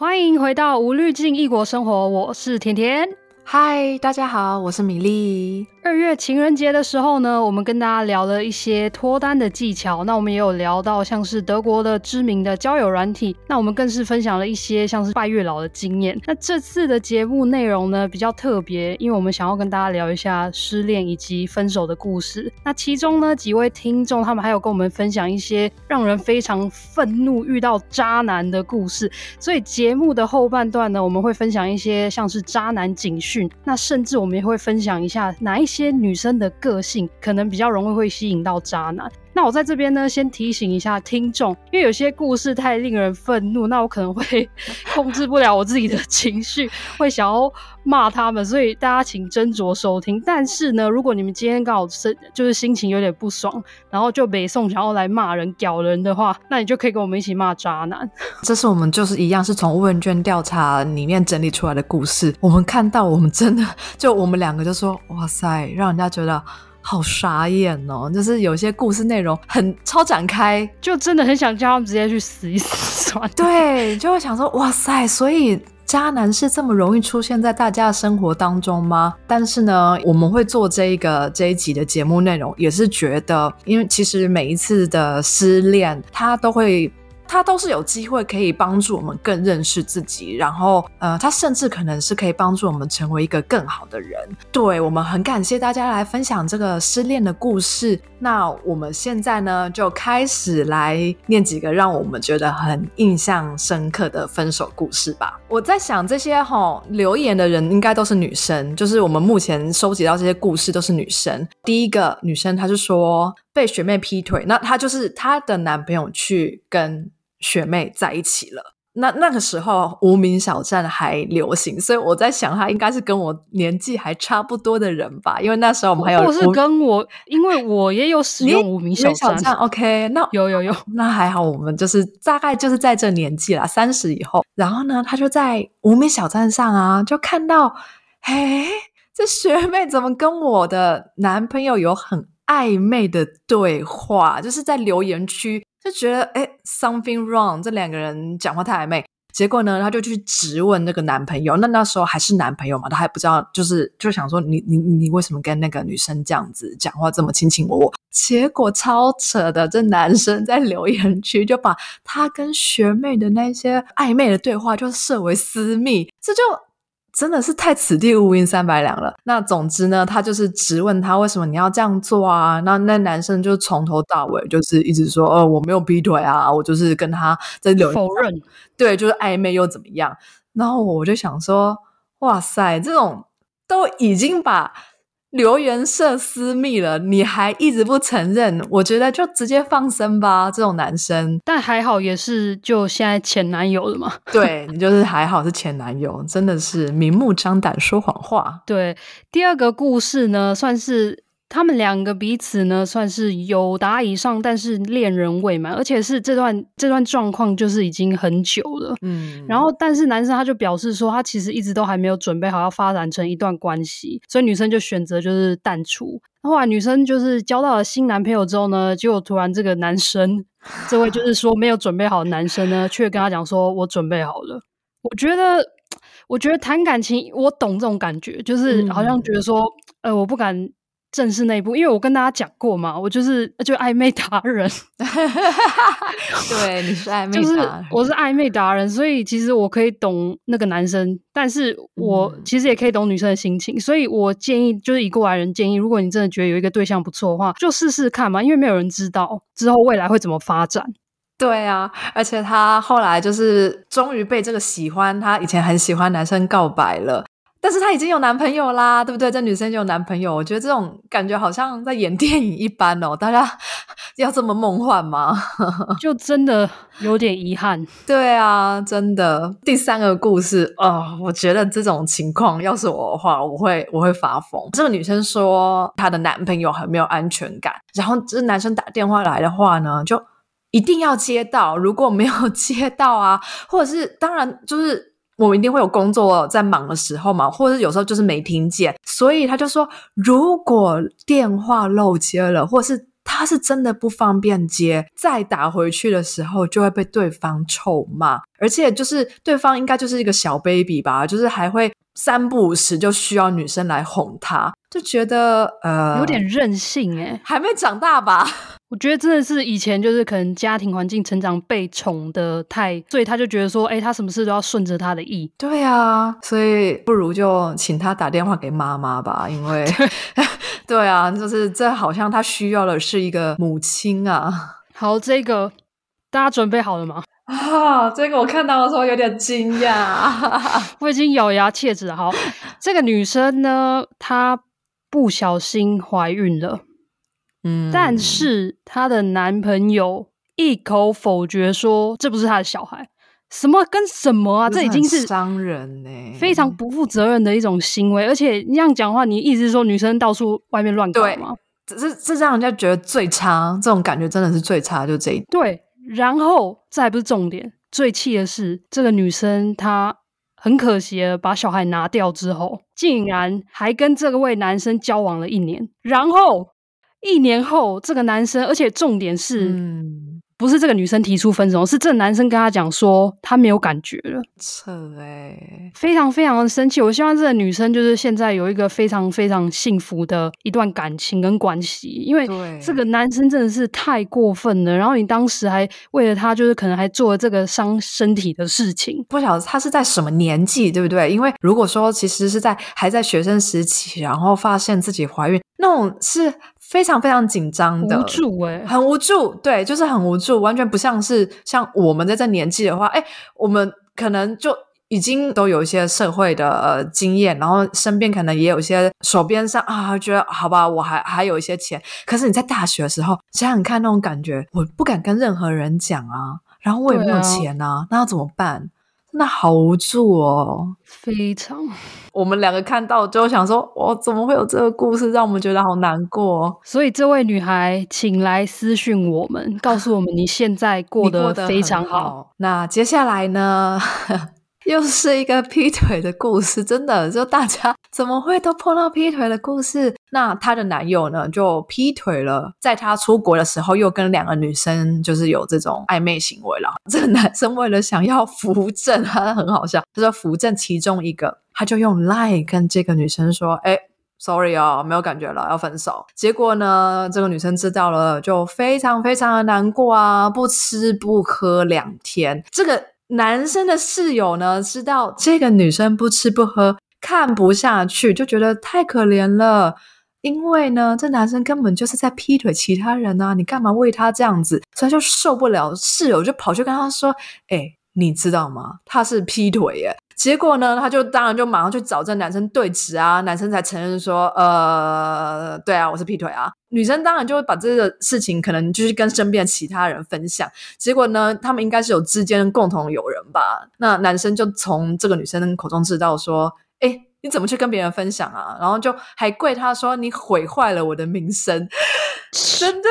欢迎回到无滤镜异国生活，我是甜甜。嗨，大家好，我是米粒。二月情人节的时候呢，我们跟大家聊了一些脱单的技巧。那我们也有聊到像是德国的知名的交友软体。那我们更是分享了一些像是拜月老的经验。那这次的节目内容呢，比较特别，因为我们想要跟大家聊一下失恋以及分手的故事。那其中呢，几位听众他们还有跟我们分享一些让人非常愤怒遇到渣男的故事。所以节目的后半段呢，我们会分享一些像是渣男警讯。那甚至我们也会分享一下哪一些。女生的个性可能比较容易会吸引到渣男。那我在这边呢，先提醒一下听众，因为有些故事太令人愤怒，那我可能会 控制不了我自己的情绪，会想要骂他们，所以大家请斟酌收听。但是呢，如果你们今天刚好是就是心情有点不爽，然后就北宋想要来骂人、屌人的话，那你就可以跟我们一起骂渣男。这是我们就是一样是从问卷调查里面整理出来的故事，我们看到我们真的就我们两个就说哇塞，让人家觉得。好傻眼哦！就是有些故事内容很超展开，就真的很想叫他们直接去死一死。对，就会想说哇塞，所以渣男是这么容易出现在大家的生活当中吗？但是呢，我们会做这一个这一集的节目内容，也是觉得，因为其实每一次的失恋，他都会。它都是有机会可以帮助我们更认识自己，然后呃，它甚至可能是可以帮助我们成为一个更好的人。对，我们很感谢大家来分享这个失恋的故事。那我们现在呢，就开始来念几个让我们觉得很印象深刻的分手故事吧。我在想，这些齁留言的人应该都是女生，就是我们目前收集到这些故事都是女生。第一个女生，她是说被学妹劈腿，那她就是她的男朋友去跟。学妹在一起了，那那个时候无名小站还流行，所以我在想，他应该是跟我年纪还差不多的人吧，因为那时候我们还有，我是跟我，因为我也有使用无名小站。小站 OK，那有有有，那还好，我们就是大概就是在这年纪啦，三十以后。然后呢，他就在无名小站上啊，就看到，嘿，这学妹怎么跟我的男朋友有很暧昧的对话，就是在留言区。就觉得哎，something wrong，这两个人讲话太暧昧。结果呢，他就去质问那个男朋友。那那时候还是男朋友嘛，他还不知道，就是就想说你你你为什么跟那个女生这样子讲话这么卿卿我我？结果超扯的，这男生在留言区就把他跟学妹的那些暧昧的对话就设为私密，这就。真的是太此地无银三百两了。那总之呢，他就是质问他为什么你要这样做啊？那那男生就从头到尾就是一直说，哦，我没有劈腿啊，我就是跟他在留否认，对，就是暧昧又怎么样？然后我就想说，哇塞，这种都已经把。留言设私密了，你还一直不承认？我觉得就直接放生吧，这种男生。但还好也是就现在前男友了嘛。对，你就是还好是前男友，真的是明目张胆说谎话。对，第二个故事呢，算是。他们两个彼此呢，算是有达以上，但是恋人未满，而且是这段这段状况就是已经很久了。嗯，然后但是男生他就表示说，他其实一直都还没有准备好要发展成一段关系，所以女生就选择就是淡出。后来女生就是交到了新男朋友之后呢，结果突然这个男生，这位就是说没有准备好的男生呢，却跟他讲说，我准备好了。我觉得，我觉得谈感情，我懂这种感觉，就是好像觉得说，呃，我不敢。正式那一步，因为我跟大家讲过嘛，我就是就暧昧达人。对，你是暧昧达人，就是我是暧昧达人，所以其实我可以懂那个男生，但是我其实也可以懂女生的心情，嗯、所以我建议就是以过来人建议，如果你真的觉得有一个对象不错的话，就试试看嘛，因为没有人知道之后未来会怎么发展。对啊，而且他后来就是终于被这个喜欢他以前很喜欢男生告白了。但是她已经有男朋友啦，对不对？这女生就有男朋友，我觉得这种感觉好像在演电影一般哦。大家要这么梦幻吗？就真的有点遗憾。对啊，真的。第三个故事哦，我觉得这种情况要是我的话，我会我会发疯。这个女生说她的男朋友很没有安全感，然后这男生打电话来的话呢，就一定要接到，如果没有接到啊，或者是当然就是。我们一定会有工作在忙的时候嘛，或者是有时候就是没听见，所以他就说，如果电话漏接了，或是他他是真的不方便接，再打回去的时候就会被对方臭骂，而且就是对方应该就是一个小 baby 吧，就是还会三不五时就需要女生来哄他，就觉得呃有点任性诶，还没长大吧？我觉得真的是以前就是可能家庭环境成长被宠的太，所以他就觉得说，哎，他什么事都要顺着他的意。对啊，所以不如就请他打电话给妈妈吧，因为对，对啊，就是这好像他需要的是一个母亲啊。好，这个大家准备好了吗？啊，这个我看到的时候有点惊讶，我已经咬牙切齿。好，这个女生呢，她不小心怀孕了。嗯，但是她的男朋友一口否决说这不是她的小孩，什么跟什么啊？这已经是伤人呢，非常不负责任的一种行为。而且你这样讲话，你意思是说女生到处外面乱搞吗？这这这让人家觉得最差，这种感觉真的是最差，就这一点。对，然后这还不是重点，最气的是这个女生她很可惜的把小孩拿掉之后，竟然还跟这位男生交往了一年，然后。一年后，这个男生，而且重点是，嗯、不是这个女生提出分手，是这个男生跟他讲说他没有感觉了，扯欸，非常非常的生气。我希望这个女生就是现在有一个非常非常幸福的一段感情跟关系，因为这个男生真的是太过分了。然后你当时还为了他，就是可能还做了这个伤身体的事情。不晓得他是在什么年纪，对不对？因为如果说其实是在还在学生时期，然后发现自己怀孕，那种是。非常非常紧张的，无助哎、欸，很无助，对，就是很无助，完全不像是像我们在这年纪的话，哎，我们可能就已经都有一些社会的呃经验，然后身边可能也有一些手边上啊，觉得好吧，我还还有一些钱，可是你在大学的时候，想想看那种感觉，我不敢跟任何人讲啊，然后我也没有钱啊，啊那要怎么办？那好无助哦，非常。我们两个看到就想说，哇，怎么会有这个故事，让我们觉得好难过。所以这位女孩，请来私讯我们，告诉我们你现在过得非常好。好，那接下来呢？又是一个劈腿的故事，真的，就大家怎么会都碰到劈腿的故事？那她的男友呢，就劈腿了，在她出国的时候，又跟两个女生就是有这种暧昧行为了。这个男生为了想要扶正，他很好笑，他说扶正其中一个，他就用 lie 跟这个女生说：“哎，sorry 哦，没有感觉了，要分手。”结果呢，这个女生知道了，就非常非常的难过啊，不吃不喝两天。这个。男生的室友呢，知道这个女生不吃不喝，看不下去，就觉得太可怜了。因为呢，这男生根本就是在劈腿其他人啊，你干嘛为他这样子？所以就受不了，室友就跑去跟他说：“诶，你知道吗？他是劈腿耶。”结果呢，他就当然就马上去找这男生对质啊，男生才承认说，呃，对啊，我是劈腿啊。女生当然就会把这个事情可能就是跟身边其他人分享。结果呢，他们应该是有之间共同友人吧？那男生就从这个女生口中知道说，诶，你怎么去跟别人分享啊？然后就还怪他说，你毁坏了我的名声，真的。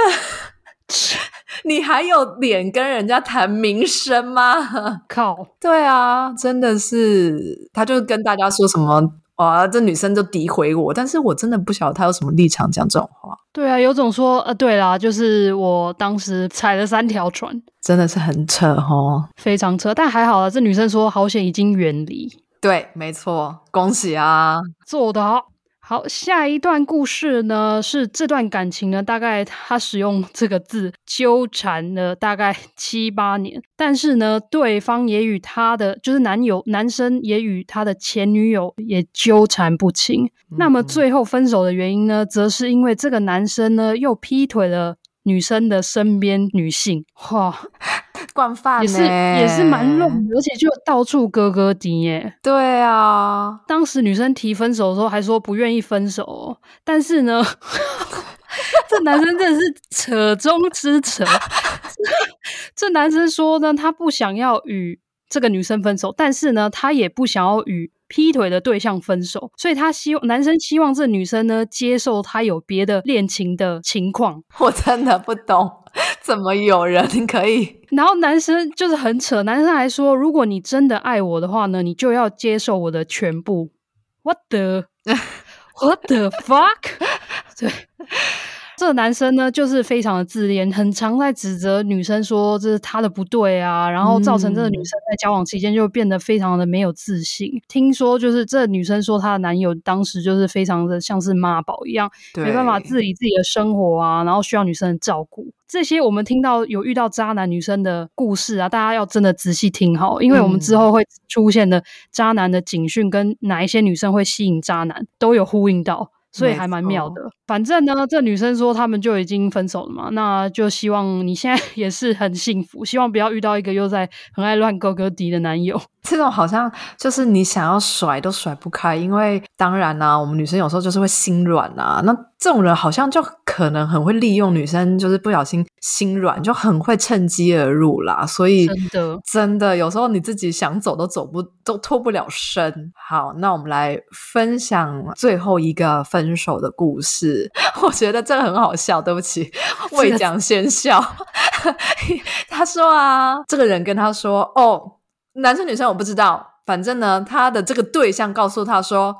你还有脸跟人家谈名声吗？靠！对啊，真的是，他就跟大家说什么啊，这女生就诋毁我，但是我真的不晓得她有什么立场讲这种话。对啊，有种说，呃，对啦，就是我当时踩了三条船，真的是很扯哦，非常扯。但还好啊，这女生说好险已经远离。对，没错，恭喜啊，做得好。好，下一段故事呢，是这段感情呢，大概他使用这个字纠缠了大概七八年，但是呢，对方也与他的就是男友男生也与他的前女友也纠缠不清。嗯、那么最后分手的原因呢，则是因为这个男生呢又劈腿了女生的身边女性。哇！惯犯也是也是蛮乱，而且就到处哥哥滴耶。对啊，当时女生提分手的时候还说不愿意分手，但是呢，这男生真的是扯中之扯。这男生说呢，他不想要与这个女生分手，但是呢，他也不想要与劈腿的对象分手，所以他希望男生希望这女生呢接受他有别的恋情的情况。我真的不懂。怎么有人可以？然后男生就是很扯，男生还说，如果你真的爱我的话呢，你就要接受我的全部。What the What the fuck？对，这这个男生呢，就是非常的自恋，很常在指责女生说这是他的不对啊，然后造成这个女生在交往期间就变得非常的没有自信。嗯、听说就是这女生说她的男友当时就是非常的像是妈宝一样，没办法自理自己的生活啊，然后需要女生的照顾。这些我们听到有遇到渣男女生的故事啊，大家要真的仔细听好，因为我们之后会出现的渣男的警讯跟哪一些女生会吸引渣男都有呼应到。所以还蛮妙的。反正呢，这女生说他们就已经分手了嘛，那就希望你现在 也是很幸福，希望不要遇到一个又在很爱乱勾勾 敌的男友。这种好像就是你想要甩都甩不开，因为当然啦、啊，我们女生有时候就是会心软啊。那这种人好像就可能很会利用女生，就是不小心心软，就很会趁机而入啦。所以 真的真的有时候你自己想走都走不都脱不了身。好，那我们来分享最后一个分手的故事。我觉得这个很好笑，对不起，未讲先笑。他说啊，这个人跟他说哦。男生女生我不知道，反正呢，他的这个对象告诉他说：“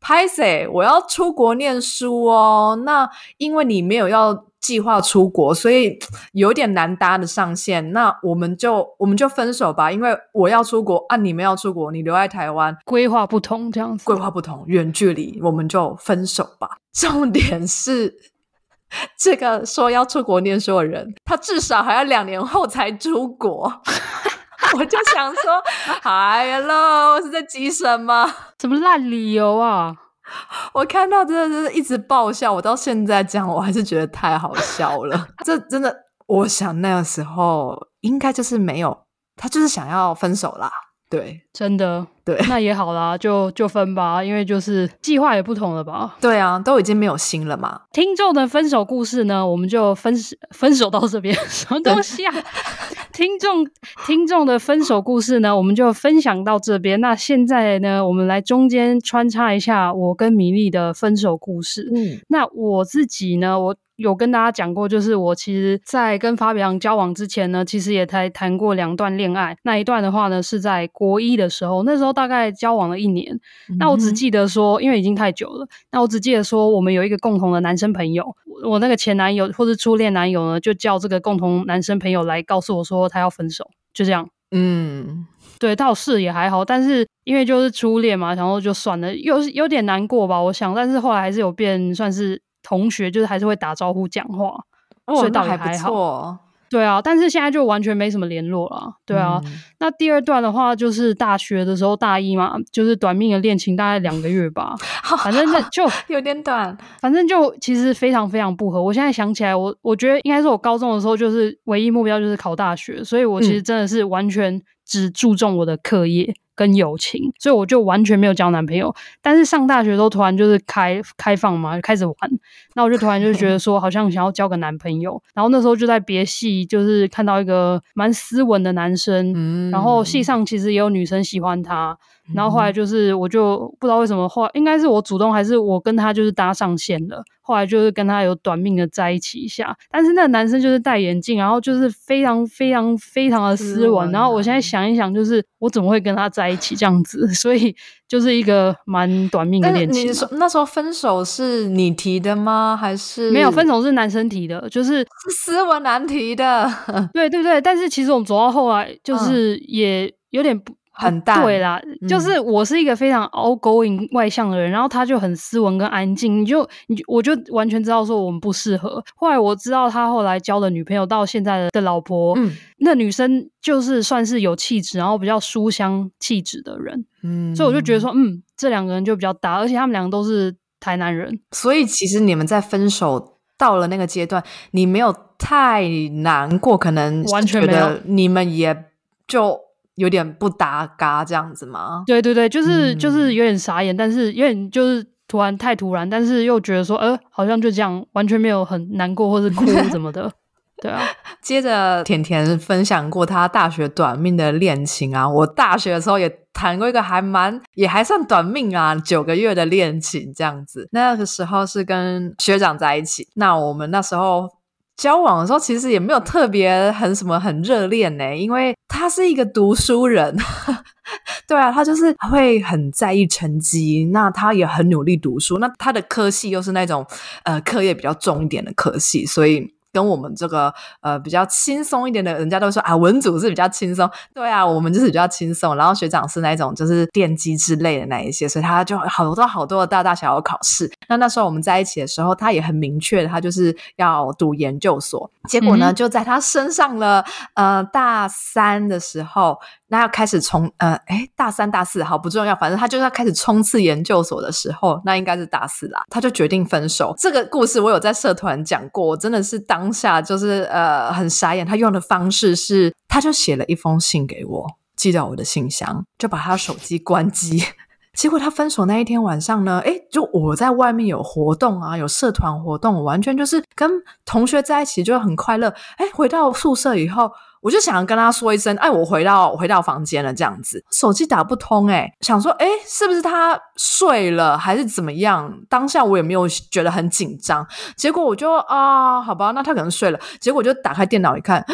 拍谢，我要出国念书哦。那因为你没有要计划出国，所以有点难搭的上线。那我们就我们就分手吧，因为我要出国啊，你们要出国，你留在台湾，规划不同，这样子，规划不同，远距离，我们就分手吧。重点是，这个说要出国念书的人，他至少还要两年后才出国。” 我就想说，Hello，是在急什么？什么烂理由啊？我看到真的是一直爆笑，我到现在讲，我还是觉得太好笑了。这真的，我想那个时候应该就是没有，他就是想要分手啦。对，真的，对，那也好啦，就就分吧，因为就是计划也不同了吧？对啊，都已经没有心了嘛。听众的分手故事呢，我们就分分手到这边，什么东西啊？听众 听众的分手故事呢，我们就分享到这边。那现在呢，我们来中间穿插一下我跟米粒的分手故事。嗯，那我自己呢，我。有跟大家讲过，就是我其实，在跟法比昂交往之前呢，其实也才谈过两段恋爱。那一段的话呢，是在国一的时候，那时候大概交往了一年。嗯、那我只记得说，因为已经太久了，那我只记得说，我们有一个共同的男生朋友，我那个前男友或是初恋男友呢，就叫这个共同男生朋友来告诉我说他要分手，就这样。嗯，对，倒是也还好，但是因为就是初恋嘛，然后就算了，有有点难过吧，我想，但是后来还是有变，算是。同学就是还是会打招呼讲话，哦、所以倒也还好。对啊，但是现在就完全没什么联络了。对啊，嗯、那第二段的话就是大学的时候，大一嘛，就是短命的恋情，大概两个月吧。反正那就有点短，反正就其实非常非常不合。我现在想起来，我我觉得应该是我高中的时候，就是唯一目标就是考大学，所以我其实真的是完全只注重我的课业。嗯跟友情，所以我就完全没有交男朋友。但是上大学都突然就是开开放嘛，开始玩，那我就突然就觉得说，好像想要交个男朋友。然后那时候就在别系，就是看到一个蛮斯文的男生，嗯、然后系上其实也有女生喜欢他。然后后来就是，我就不知道为什么，后来应该是我主动，还是我跟他就是搭上线了。后来就是跟他有短命的在一起一下，但是那个男生就是戴眼镜，然后就是非常非常非常的斯文。然后我现在想一想，就是我怎么会跟他在一起这样子？所以就是一个蛮短命的恋情。你说那时候分手是你提的吗？还是没有分手是男生提的？就是是斯文男提的。对对对，但是其实我们走到后来，就是也有点不。很大对啦，嗯、就是我是一个非常 outgoing 外向的人，然后他就很斯文跟安静，你就你我就完全知道说我们不适合。后来我知道他后来交的女朋友到现在的的老婆，嗯，那女生就是算是有气质，然后比较书香气质的人，嗯，所以我就觉得说，嗯，这两个人就比较搭，而且他们两个都是台南人，所以其实你们在分手到了那个阶段，你没有太难过，可能完全觉得你们也就。有点不搭嘎这样子吗？对对对，就是、嗯、就是有点傻眼，但是有点就是突然太突然，但是又觉得说，呃，好像就这样，完全没有很难过或是哭什么的。对啊，接着甜甜分享过她大学短命的恋情啊，我大学的时候也谈过一个还蛮也还算短命啊，九个月的恋情这样子。那个时候是跟学长在一起，那我们那时候。交往的时候其实也没有特别很什么很热恋呢，因为他是一个读书人，对啊，他就是会很在意成绩，那他也很努力读书，那他的科系又是那种呃课业比较重一点的科系，所以。跟我们这个呃比较轻松一点的，人家都说啊文组是比较轻松，对啊，我们就是比较轻松。然后学长是那种就是电机之类的那一些，所以他就好多好多的大大小小考试。那那时候我们在一起的时候，他也很明确的，他就是要读研究所。结果呢，嗯、就在他升上了呃大三的时候。那要开始冲呃，诶大三、大四，好不重要，反正他就是要开始冲刺研究所的时候，那应该是大四啦，他就决定分手。这个故事我有在社团讲过，我真的是当下就是呃很傻眼。他用的方式是，他就写了一封信给我，寄到我的信箱，就把他手机关机。结果他分手那一天晚上呢，诶就我在外面有活动啊，有社团活动，完全就是跟同学在一起就很快乐。诶回到宿舍以后。我就想要跟他说一声，哎，我回到我回到房间了，这样子，手机打不通，哎，想说，哎，是不是他睡了，还是怎么样？当下我也没有觉得很紧张，结果我就啊，好吧，那他可能睡了。结果我就打开电脑一看，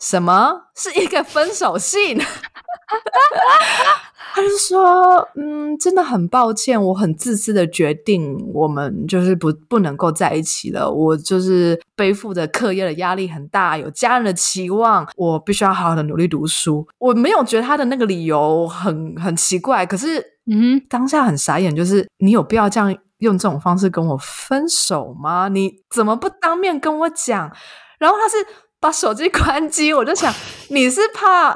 什么是一个分手信？他就说：“嗯，真的很抱歉，我很自私的决定，我们就是不不能够在一起了。我就是背负着课业的压力很大，有家人的期望，我必须要好好的努力读书。我没有觉得他的那个理由很很奇怪，可是，嗯，当下很傻眼，就是你有必要这样用这种方式跟我分手吗？你怎么不当面跟我讲？然后他是把手机关机，我就想，你是怕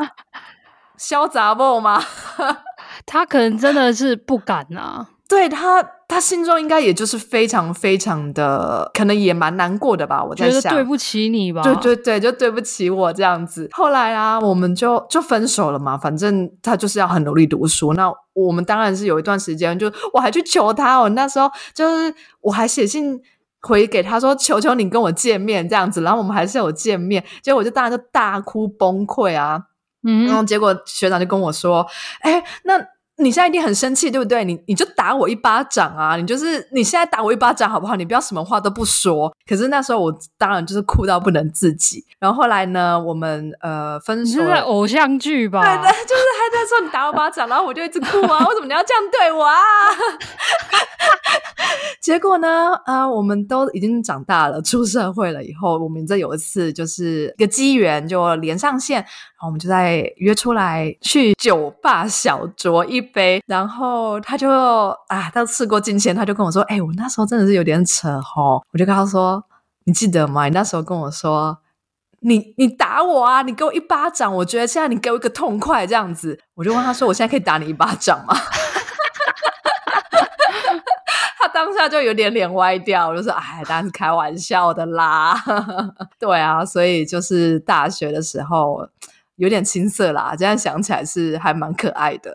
小杂某吗？” 他可能真的是不敢啊，对他，他心中应该也就是非常非常的，可能也蛮难过的吧。我在想，觉得对不起你吧？对对对，就对不起我这样子。后来啊，我们就就分手了嘛。反正他就是要很努力读书。那我们当然是有一段时间，就我还去求他。我那时候就是我还写信回给他说：“求求你跟我见面这样子。”然后我们还是有见面。结果我就当然就大哭崩溃啊。嗯，然后结果学长就跟我说：“哎，那你现在一定很生气，对不对？你你就打我一巴掌啊！你就是你现在打我一巴掌好不好？你不要什么话都不说。可是那时候我当然就是哭到不能自己。然后后来呢，我们呃分手了，是偶像剧吧？对对，就是还在说你打我巴掌，然后我就一直哭啊！为什么你要这样对我啊？结果呢，啊、呃，我们都已经长大了，出社会了以后，我们这有一次就是一个机缘，就连上线。然后我们就在约出来去酒吧小酌一杯，然后他就啊，他事过境迁，他就跟我说：“哎、我那时候真的是有点扯吼。”我就跟他说：“你记得吗？你那时候跟我说，你 你打我啊，你给我一巴掌，我觉得现在你给我一个痛快这样子。”我就问他说：“我现在可以打你一巴掌吗？” 他当下就有点脸歪掉，就说：“哎，当然是开玩笑的啦。”对啊，所以就是大学的时候。有点青涩啦，这样想起来是还蛮可爱的。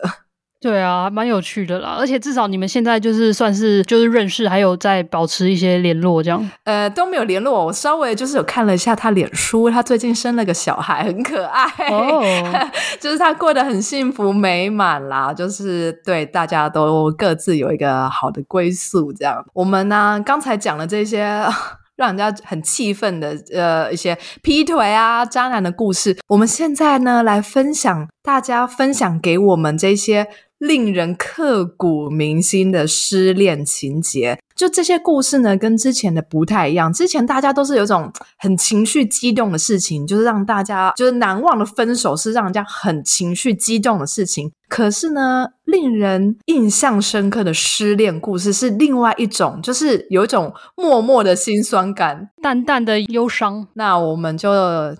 对啊，蛮有趣的啦。而且至少你们现在就是算是就是认识，还有在保持一些联络这样。呃，都没有联络。我稍微就是有看了一下他脸书，他最近生了个小孩，很可爱。哦，就是他过得很幸福美满啦。就是对大家都各自有一个好的归宿这样。我们呢，刚才讲了这些。让人家很气愤的，呃，一些劈腿啊、渣男的故事。我们现在呢，来分享大家分享给我们这些令人刻骨铭心的失恋情节。就这些故事呢，跟之前的不太一样。之前大家都是有种很情绪激动的事情，就是让大家就是难忘的分手，是让人家很情绪激动的事情。可是呢，令人印象深刻的失恋故事是另外一种，就是有一种默默的心酸感，淡淡的忧伤。那我们就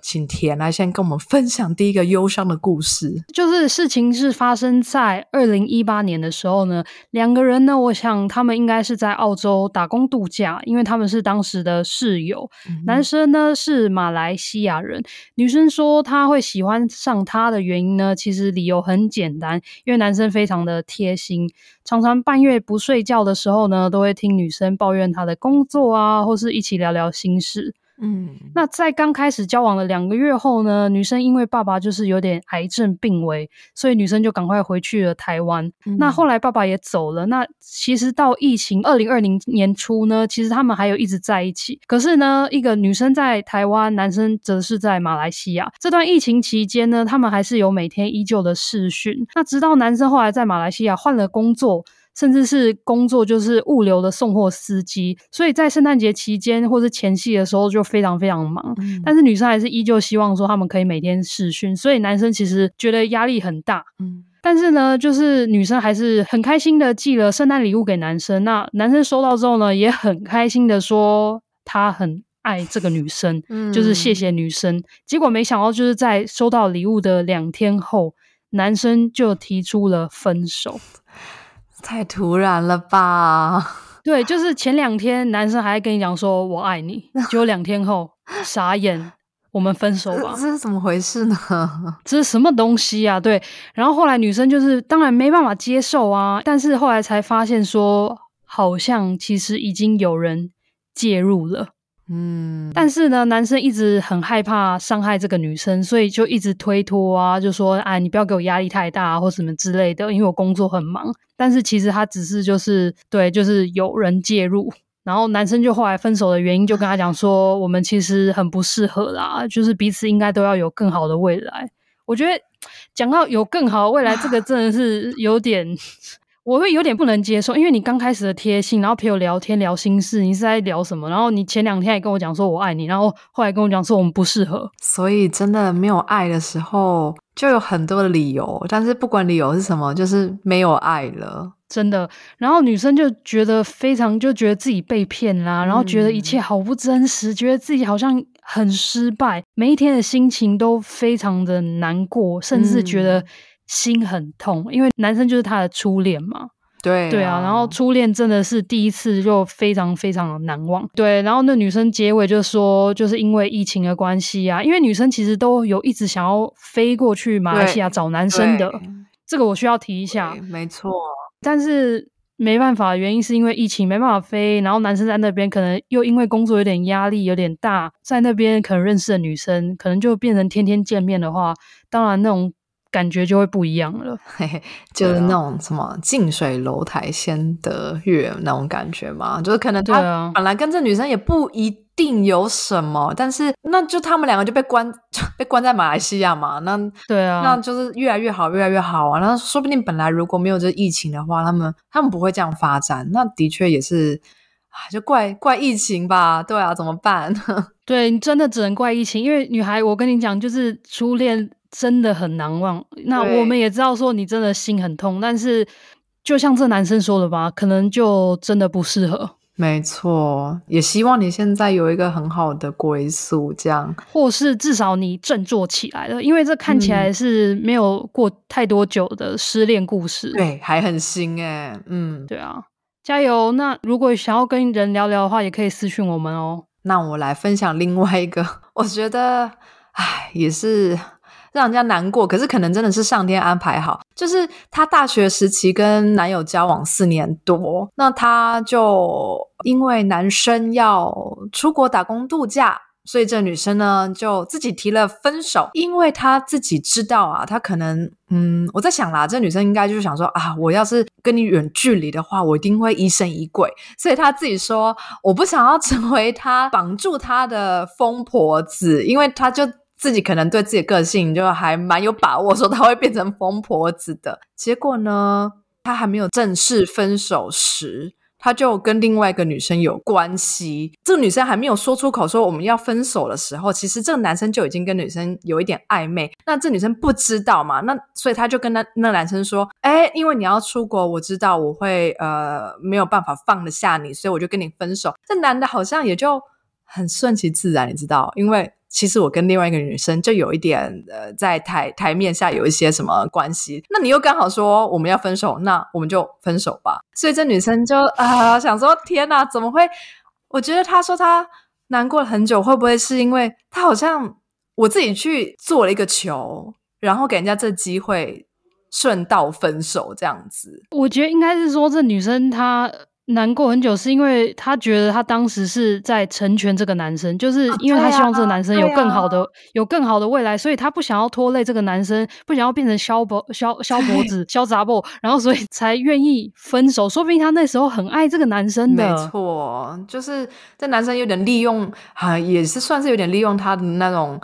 请田来先跟我们分享第一个忧伤的故事。就是事情是发生在二零一八年的时候呢，两个人呢，我想他们应该是在澳洲打工度假，因为他们是当时的室友。嗯、男生呢是马来西亚人，女生说她会喜欢上他的原因呢，其实理由很简单。因为男生非常的贴心，常常半夜不睡觉的时候呢，都会听女生抱怨她的工作啊，或是一起聊聊心事。嗯，那在刚开始交往了两个月后呢，女生因为爸爸就是有点癌症病危，所以女生就赶快回去了台湾。嗯、那后来爸爸也走了。那其实到疫情二零二零年初呢，其实他们还有一直在一起。可是呢，一个女生在台湾，男生则是在马来西亚。这段疫情期间呢，他们还是有每天依旧的视讯。那直到男生后来在马来西亚换了工作。甚至是工作就是物流的送货司机，所以在圣诞节期间或是前夕的时候就非常非常忙。嗯、但是女生还是依旧希望说他们可以每天试训，所以男生其实觉得压力很大。嗯，但是呢，就是女生还是很开心的寄了圣诞礼物给男生。那男生收到之后呢，也很开心的说他很爱这个女生，嗯、就是谢谢女生。结果没想到就是在收到礼物的两天后，男生就提出了分手。太突然了吧？对，就是前两天男生还在跟你讲说我爱你，结果两天后傻眼，我们分手吧。这是怎么回事呢？这是什么东西啊？对，然后后来女生就是当然没办法接受啊，但是后来才发现说，好像其实已经有人介入了。嗯，但是呢，男生一直很害怕伤害这个女生，所以就一直推脱啊，就说：“哎，你不要给我压力太大，或什么之类的，因为我工作很忙。”但是其实他只是就是对，就是有人介入，然后男生就后来分手的原因就跟他讲说：“我们其实很不适合啦，就是彼此应该都要有更好的未来。”我觉得讲到有更好的未来，这个真的是有点。我会有点不能接受，因为你刚开始的贴心，然后陪我聊天聊心事，你是在聊什么？然后你前两天也跟我讲说我爱你，然后后来跟我讲说我们不适合。所以真的没有爱的时候，就有很多的理由。但是不管理由是什么，就是没有爱了，真的。然后女生就觉得非常，就觉得自己被骗啦，然后觉得一切好不真实，嗯、觉得自己好像很失败，每一天的心情都非常的难过，甚至觉得。心很痛，因为男生就是他的初恋嘛。对啊，对啊，然后初恋真的是第一次就非常非常的难忘。对，然后那女生结尾就说，就是因为疫情的关系啊，因为女生其实都有一直想要飞过去马来西亚找男生的，这个我需要提一下。没错，但是没办法，原因是因为疫情没办法飞，然后男生在那边可能又因为工作有点压力有点大，在那边可能认识的女生可能就变成天天见面的话，当然那种。感觉就会不一样了，嘿嘿，就是那种什么近水楼台先得月那种感觉嘛，就是可能他本来跟这女生也不一定有什么，但是那就他们两个就被关 被关在马来西亚嘛，那对啊，那就是越来越好，越来越好啊。那说不定本来如果没有这疫情的话，他们他们不会这样发展。那的确也是啊，就怪怪疫情吧，对啊，怎么办？对，你真的只能怪疫情，因为女孩，我跟你讲，就是初恋。真的很难忘。那我们也知道说你真的心很痛，但是就像这男生说的吧，可能就真的不适合。没错，也希望你现在有一个很好的归宿，这样，或是至少你振作起来了，因为这看起来是没有过太多久的失恋故事。嗯，对，还很新诶。嗯，对啊，加油！那如果想要跟人聊聊的话，也可以私讯我们哦。那我来分享另外一个，我觉得，唉，也是。让人家难过，可是可能真的是上天安排好。就是她大学时期跟男友交往四年多，那她就因为男生要出国打工度假，所以这女生呢就自己提了分手。因为她自己知道啊，她可能嗯，我在想啦，这女生应该就是想说啊，我要是跟你远距离的话，我一定会疑神疑鬼。所以她自己说，我不想要成为她绑住她的疯婆子，因为她就。自己可能对自己的个性就还蛮有把握，说他会变成疯婆子的。结果呢，他还没有正式分手时，他就跟另外一个女生有关系。这个女生还没有说出口说我们要分手的时候，其实这个男生就已经跟女生有一点暧昧。那这女生不知道嘛？那所以他就跟那那男生说：“诶，因为你要出国，我知道我会呃没有办法放得下你，所以我就跟你分手。”这男的好像也就很顺其自然，你知道，因为。其实我跟另外一个女生就有一点呃，在台台面下有一些什么关系。那你又刚好说我们要分手，那我们就分手吧。所以这女生就啊、想说：天哪，怎么会？我觉得她说她难过了很久，会不会是因为她好像我自己去做了一个球，然后给人家这机会顺道分手这样子？我觉得应该是说这女生她。难过很久，是因为他觉得他当时是在成全这个男生，就是因为他希望这个男生有更好的、啊啊、有更好的未来，所以他不想要拖累这个男生，不想要变成萧脖萧萧脖子萧杂布，然后所以才愿意分手。说不定他那时候很爱这个男生的，没错，就是这男生有点利用，啊，也是算是有点利用他的那种。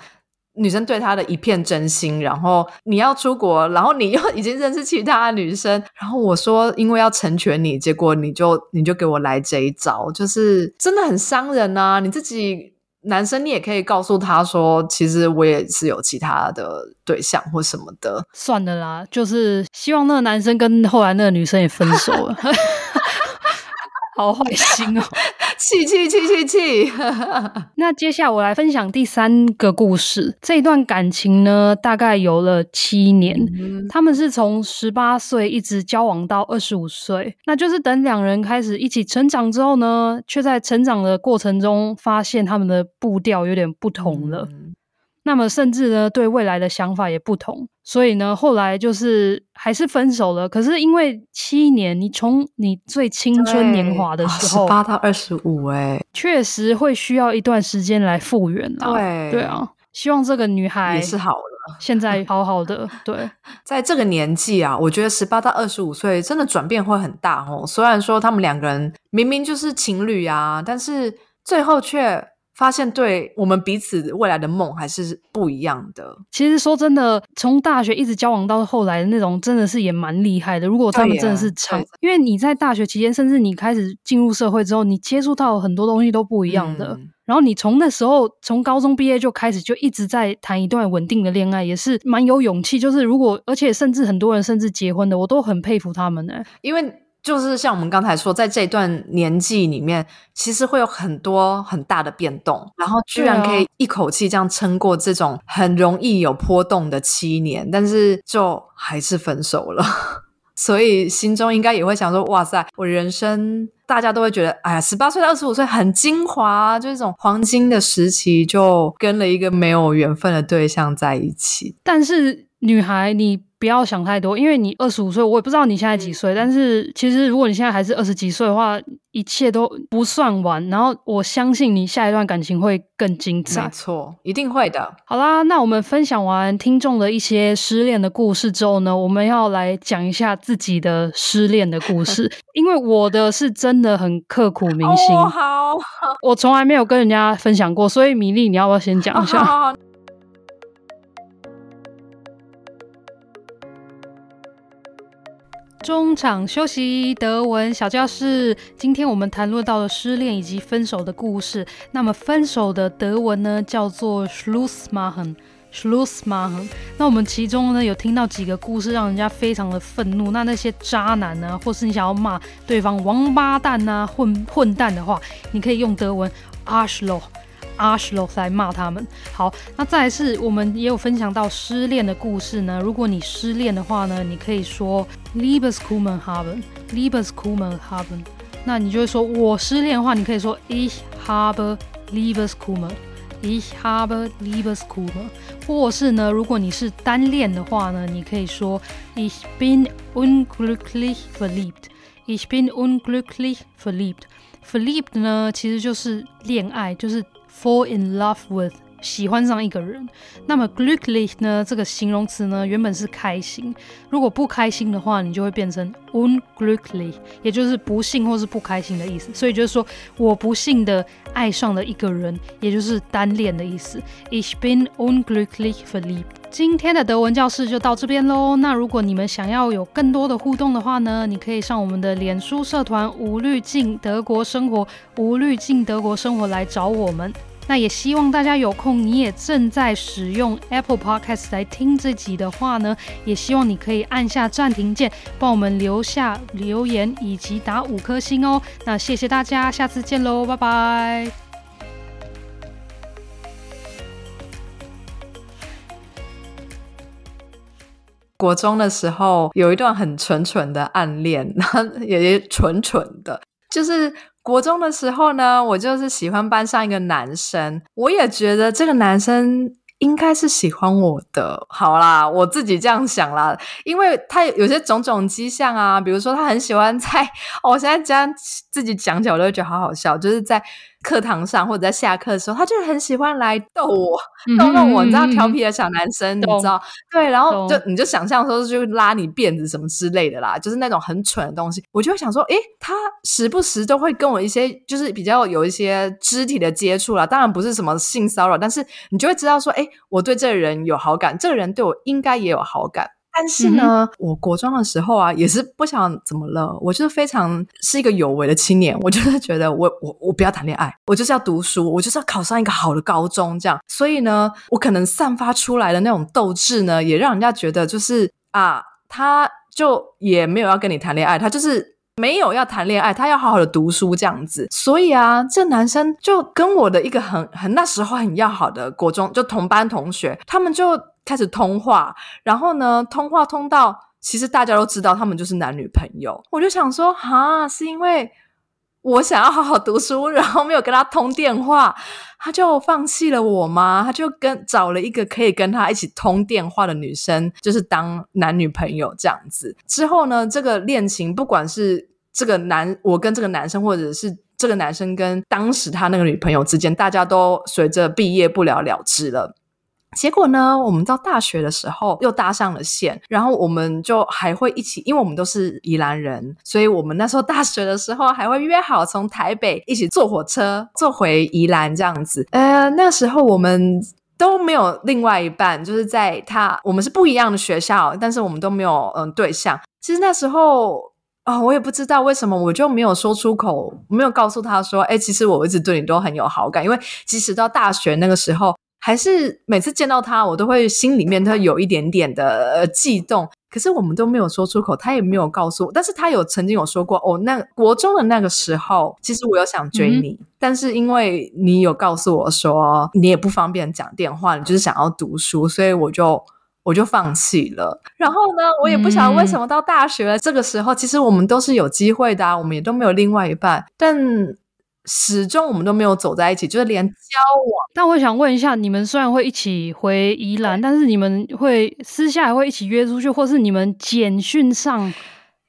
女生对他的一片真心，然后你要出国，然后你又已经认识其他的女生，然后我说因为要成全你，结果你就你就给我来这一招，就是真的很伤人啊！你自己男生，你也可以告诉他说，其实我也是有其他的对象或什么的。算了啦，就是希望那个男生跟后来那个女生也分手了。好坏心哦！气气气气气！那接下来我来分享第三个故事。这一段感情呢，大概有了七年。嗯、他们是从十八岁一直交往到二十五岁，那就是等两人开始一起成长之后呢，却在成长的过程中发现他们的步调有点不同了。嗯那么甚至呢，对未来的想法也不同，所以呢，后来就是还是分手了。可是因为七年，你从你最青春年华的时候，十八到二十五，哎，确实会需要一段时间来复原啊。对，对啊，希望这个女孩也是好了，现在好好的。对，在这个年纪啊，我觉得十八到二十五岁真的转变会很大哦。虽然说他们两个人明明就是情侣啊，但是最后却。发现对我们彼此未来的梦还是不一样的。其实说真的，从大学一直交往到后来的那种，真的是也蛮厉害的。如果他们真的是长，因为你在大学期间，甚至你开始进入社会之后，你接触到很多东西都不一样的。嗯、然后你从那时候从高中毕业就开始就一直在谈一段稳定的恋爱，也是蛮有勇气。就是如果而且甚至很多人甚至结婚的，我都很佩服他们呢、欸，因为。就是像我们刚才说，在这段年纪里面，其实会有很多很大的变动，然后居然可以一口气这样撑过这种很容易有波动的七年，但是就还是分手了。所以心中应该也会想说：哇塞，我人生大家都会觉得，哎呀，十八岁到二十五岁很精华，就是这种黄金的时期，就跟了一个没有缘分的对象在一起。但是女孩，你。不要想太多，因为你二十五岁，我也不知道你现在几岁。嗯、但是其实，如果你现在还是二十几岁的话，一切都不算晚。然后我相信你下一段感情会更精彩。没错，一定会的。好啦，那我们分享完听众的一些失恋的故事之后呢，我们要来讲一下自己的失恋的故事。因为我的是真的很刻骨铭心。哦，好，我从来没有跟人家分享过，所以米粒，你要不要先讲一下？哦好好中场休息，德文小教室。今天我们谈论到了失恋以及分手的故事。那么分手的德文呢，叫做 Schluss machen。Schluss machen。那我们其中呢有听到几个故事，让人家非常的愤怒。那那些渣男呢，或是你想要骂对方王八蛋呐、啊、混混蛋的话，你可以用德文 arschlo。阿什洛来骂他们。好，那再来是我们也有分享到失恋的故事呢。如果你失恋的话呢，你可以说 Liebeskummer haben，Liebeskummer haben。那你就会说我失恋的话，你可以说 Ich habe Liebeskummer，Ich habe Liebeskummer。或是呢，如果你是单恋的话呢，你可以说 Ich bin unglücklich verliebt，Ich bin unglücklich verliebt。Verliebt 呢，其实就是恋爱，就是。Fall in love with，喜欢上一个人。那么 glücklich 呢？这个形容词呢，原本是开心。如果不开心的话，你就会变成 unglücklich，也就是不幸或是不开心的意思。所以就是说我不幸的爱上了一个人，也就是单恋的意思。Ich bin unglücklich verliebt。今天的德文教室就到这边喽。那如果你们想要有更多的互动的话呢，你可以上我们的脸书社团“无滤镜德国生活”，无滤镜德国生活来找我们。那也希望大家有空，你也正在使用 Apple Podcast 来听这集的话呢，也希望你可以按下暂停键，帮我们留下留言以及打五颗星哦。那谢谢大家，下次见喽，拜拜。国中的时候有一段很蠢蠢的暗恋，也蠢蠢的，就是。国中的时候呢，我就是喜欢班上一个男生，我也觉得这个男生应该是喜欢我的。好啦，我自己这样想啦，因为他有些种种迹象啊，比如说他很喜欢在，我现在这样自己讲起来，我都觉得好好笑，就是在。课堂上或者在下课的时候，他就很喜欢来逗我，逗弄我，你知道调皮的小男生，嗯、你知道？对，然后就你就想象说，就拉你辫子什么之类的啦，就是那种很蠢的东西。我就会想说，诶，他时不时都会跟我一些，就是比较有一些肢体的接触啦。当然不是什么性骚扰，但是你就会知道说，诶，我对这个人有好感，这个人对我应该也有好感。但是呢，嗯、我国中的时候啊，也是不想怎么了，我就是非常是一个有为的青年，我就是觉得我我我不要谈恋爱，我就是要读书，我就是要考上一个好的高中，这样。所以呢，我可能散发出来的那种斗志呢，也让人家觉得就是啊，他就也没有要跟你谈恋爱，他就是没有要谈恋爱，他要好好的读书这样子。所以啊，这男生就跟我的一个很很那时候很要好的国中就同班同学，他们就。开始通话，然后呢，通话通到其实大家都知道他们就是男女朋友。我就想说，哈，是因为我想要好好读书，然后没有跟他通电话，他就放弃了我吗？他就跟找了一个可以跟他一起通电话的女生，就是当男女朋友这样子。之后呢，这个恋情不管是这个男我跟这个男生，或者是这个男生跟当时他那个女朋友之间，大家都随着毕业不了了之了。结果呢，我们到大学的时候又搭上了线，然后我们就还会一起，因为我们都是宜兰人，所以我们那时候大学的时候还会约好从台北一起坐火车坐回宜兰这样子。呃，那时候我们都没有另外一半，就是在他我们是不一样的学校，但是我们都没有嗯对象。其实那时候啊，我也不知道为什么，我就没有说出口，没有告诉他说，哎，其实我一直对你都很有好感，因为即使到大学那个时候。还是每次见到他，我都会心里面都有一点点的悸动。可是我们都没有说出口，他也没有告诉我。但是他有曾经有说过，哦，那国中的那个时候，其实我有想追你，嗯、但是因为你有告诉我说你也不方便讲电话，你就是想要读书，所以我就我就放弃了。然后呢，我也不晓得为什么到大学了这个时候，其实我们都是有机会的啊，我们也都没有另外一半，但。始终我们都没有走在一起，就是连交往。但我想问一下，你们虽然会一起回宜兰，但是你们会私下还会一起约出去，或是你们简讯上？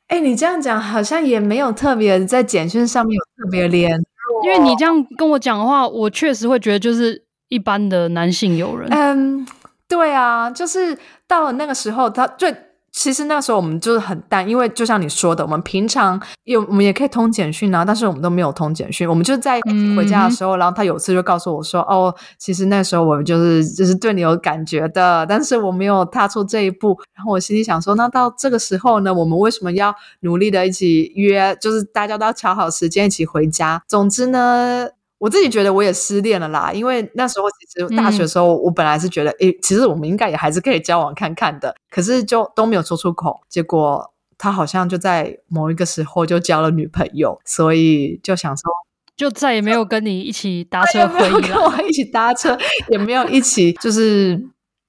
哎、欸，你这样讲好像也没有特别在简讯上面有特别联络。因为你这样跟我讲的话，我确实会觉得就是一般的男性友人。嗯，对啊，就是到了那个时候，他最。其实那时候我们就是很淡，因为就像你说的，我们平常有我们也可以通简讯啊，但是我们都没有通简讯。我们就在回家的时候，嗯、然后他有次就告诉我说：“哦，其实那时候我们就是就是对你有感觉的，但是我没有踏出这一步。”然后我心里想说：“那到这个时候呢，我们为什么要努力的一起约？就是大家都要乔好时间一起回家。总之呢。”我自己觉得我也失恋了啦，因为那时候其实大学的时候，我本来是觉得，诶、嗯欸，其实我们应该也还是可以交往看看的，可是就都没有说出口。结果他好像就在某一个时候就交了女朋友，所以就想说，就再也没有跟你一起搭车回我一起搭车，也没有一起，就是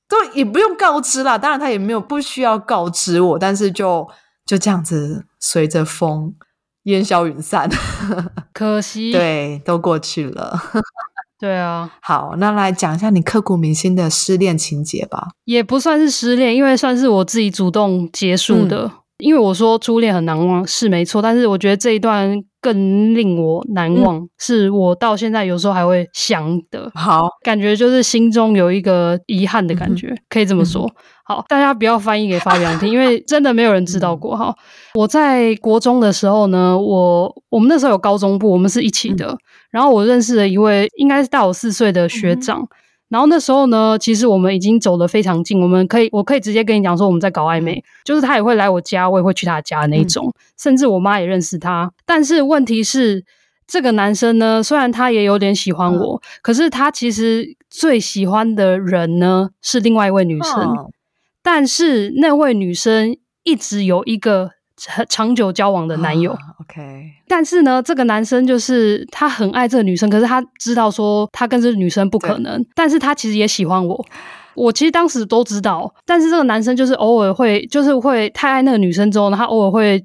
都也不用告知啦。当然他也没有不需要告知我，但是就就这样子随着风。烟消云散，可惜，对，都过去了。对啊，好，那来讲一下你刻骨铭心的失恋情节吧。也不算是失恋，因为算是我自己主动结束的。嗯因为我说初恋很难忘是没错，但是我觉得这一段更令我难忘，嗯、是我到现在有时候还会想的。好，感觉就是心中有一个遗憾的感觉，嗯、可以这么说。嗯、好，大家不要翻译给发表听，因为 真的没有人知道过。哈、嗯，我在国中的时候呢，我我们那时候有高中部，我们是一起的。嗯、然后我认识了一位应该是大我四岁的学长。嗯然后那时候呢，其实我们已经走得非常近，我们可以，我可以直接跟你讲说我们在搞暧昧，就是他也会来我家，我也会去他家的那种，嗯、甚至我妈也认识他。但是问题是，这个男生呢，虽然他也有点喜欢我，嗯、可是他其实最喜欢的人呢是另外一位女生，嗯、但是那位女生一直有一个。长长久交往的男友、oh,，OK，但是呢，这个男生就是他很爱这个女生，可是他知道说他跟这个女生不可能，但是他其实也喜欢我，我其实当时都知道，但是这个男生就是偶尔会，就是会太爱那个女生之后呢，他偶尔会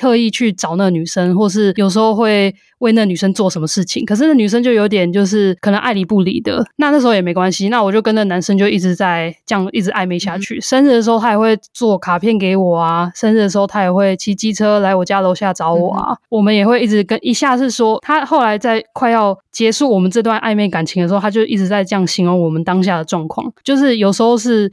特意去找那个女生，或是有时候会为那女生做什么事情。可是那女生就有点就是可能爱理不理的，那那时候也没关系。那我就跟那男生就一直在这样一直暧昧下去。嗯、生日的时候他也会做卡片给我啊，生日的时候他也会骑机车来我家楼下找我啊。嗯、我们也会一直跟一下是说，他后来在快要结束我们这段暧昧感情的时候，他就一直在这样形容我们当下的状况，就是有时候是。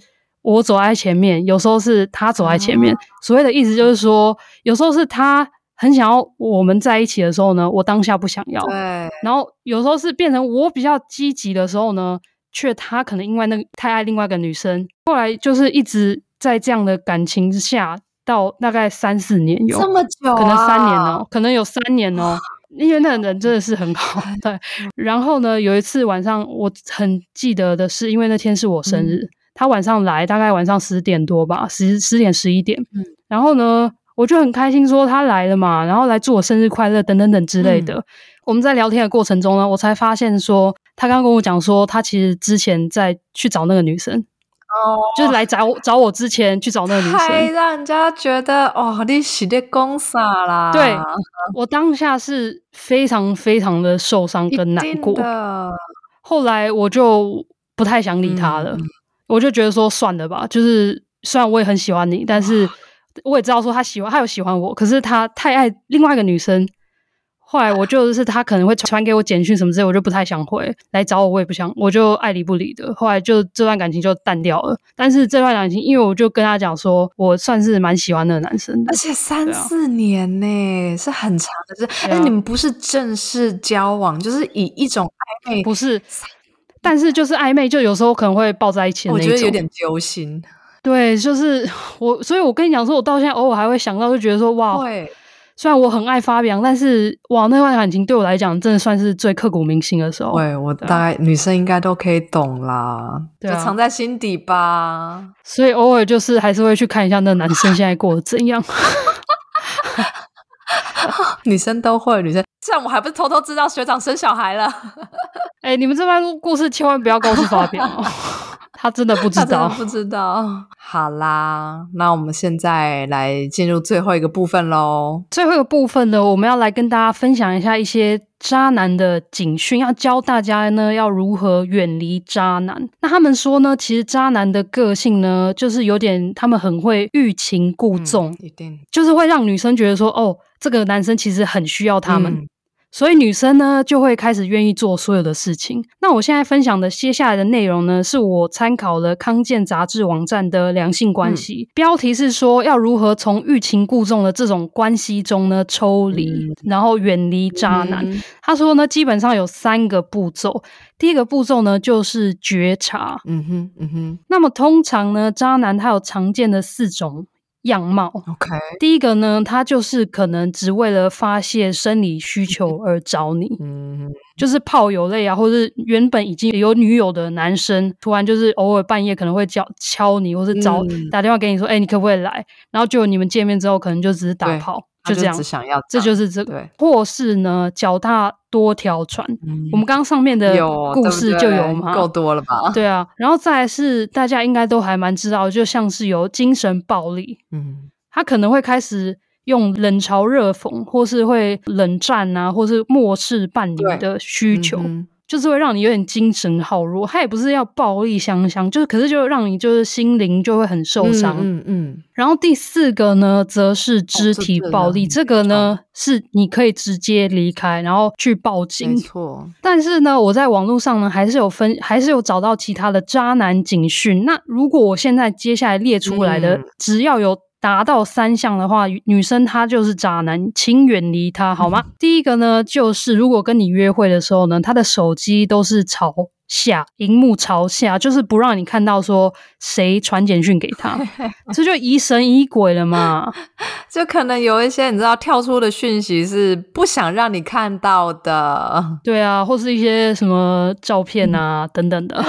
我走在前面，有时候是他走在前面。嗯、所谓的意思就是说，有时候是他很想要我们在一起的时候呢，我当下不想要。对。然后有时候是变成我比较积极的时候呢，却他可能因为那个太爱另外一个女生，后来就是一直在这样的感情之下，到大概三四年有这么久、啊，可能三年哦，可能有三年哦，因为那个人真的是很好。对。然后呢，有一次晚上我很记得的是，因为那天是我生日。嗯他晚上来，大概晚上十点多吧，十十点十一点。嗯，然后呢，我就很开心说他来了嘛，然后来祝我生日快乐等等等之类的。嗯、我们在聊天的过程中呢，我才发现说他刚刚跟我讲说，他其实之前在去找那个女生，哦，就是来找我找我之前去找那个女生，太让人家觉得哦，你是在讲啥啦？对，我当下是非常非常的受伤跟难过的。后来我就不太想理他了。嗯我就觉得说算了吧，就是虽然我也很喜欢你，但是我也知道说他喜欢，他有喜欢我，可是他太爱另外一个女生。后来我就是他可能会传给我简讯什么之类，我就不太想回来找我，我也不想，我就爱理不理的。后来就这段感情就淡掉了。但是这段感情，因为我就跟他讲说，我算是蛮喜欢那个男生的，而且三四年呢，啊、是很长的，是，但你们不是正式交往，就是以一种暧昧，不是。但是就是暧昧，就有时候可能会抱在一起的那种。我觉得有点揪心。对，就是 我，所以我跟你讲说，我到现在偶尔还会想到，就觉得说，哇，对虽然我很爱发表，但是哇，那段感情对我来讲，真的算是最刻骨铭心的时候。对，我大概女生应该都可以懂啦，对啊、就藏在心底吧。所以偶尔就是还是会去看一下那男生现在过得怎样。女生都会，女生。虽然我还不是偷偷知道学长生小孩了。哎、欸，你们这边故事千万不要告诉发表，他真的不知道，不知道。好啦，那我们现在来进入最后一个部分喽。最后一个部分呢，我们要来跟大家分享一下一些渣男的警讯，要教大家呢要如何远离渣男。那他们说呢，其实渣男的个性呢，就是有点他们很会欲擒故纵，嗯，一定就是会让女生觉得说，哦，这个男生其实很需要他们。嗯所以女生呢，就会开始愿意做所有的事情。那我现在分享的接下来的内容呢，是我参考了康健杂志网站的两性关系，嗯、标题是说要如何从欲擒故纵的这种关系中呢抽离，嗯、然后远离渣男。嗯、他说呢，基本上有三个步骤。第一个步骤呢，就是觉察。嗯哼，嗯哼。那么通常呢，渣男他有常见的四种。样貌，OK。第一个呢，他就是可能只为了发泄生理需求 而找你，嗯，就是炮友类啊，或者是原本已经有女友的男生，突然就是偶尔半夜可能会叫敲你，或是找、嗯、打电话给你说，哎、欸，你可不可以来？然后就你们见面之后，可能就只是打炮。就这样，只想要这就是这个，对或是呢，脚踏多条船。嗯、我们刚刚上面的故事就有吗？够多了吧？对啊，然后再来是大家应该都还蛮知道，就像是有精神暴力，嗯，他可能会开始用冷嘲热讽，或是会冷战啊，或是漠视伴侣的需求。就是会让你有点精神耗弱，他也不是要暴力相向，就是可是就让你就是心灵就会很受伤。嗯嗯。嗯，然后第四个呢，则是肢体暴力，哦、这，这个呢是你可以直接离开，然后去报警。没错。但是呢，我在网络上呢还是有分，还是有找到其他的渣男警讯。那如果我现在接下来列出来的，嗯、只要有。达到三项的话，女生她就是渣男，请远离她 好吗？嗯、第一个呢，就是如果跟你约会的时候呢，他的手机都是朝下，荧幕朝下，就是不让你看到说谁传简讯给他，这就疑神疑鬼了嘛。就可能有一些你知道跳出的讯息是不想让你看到的，对啊，或是一些什么照片啊、嗯、等等的。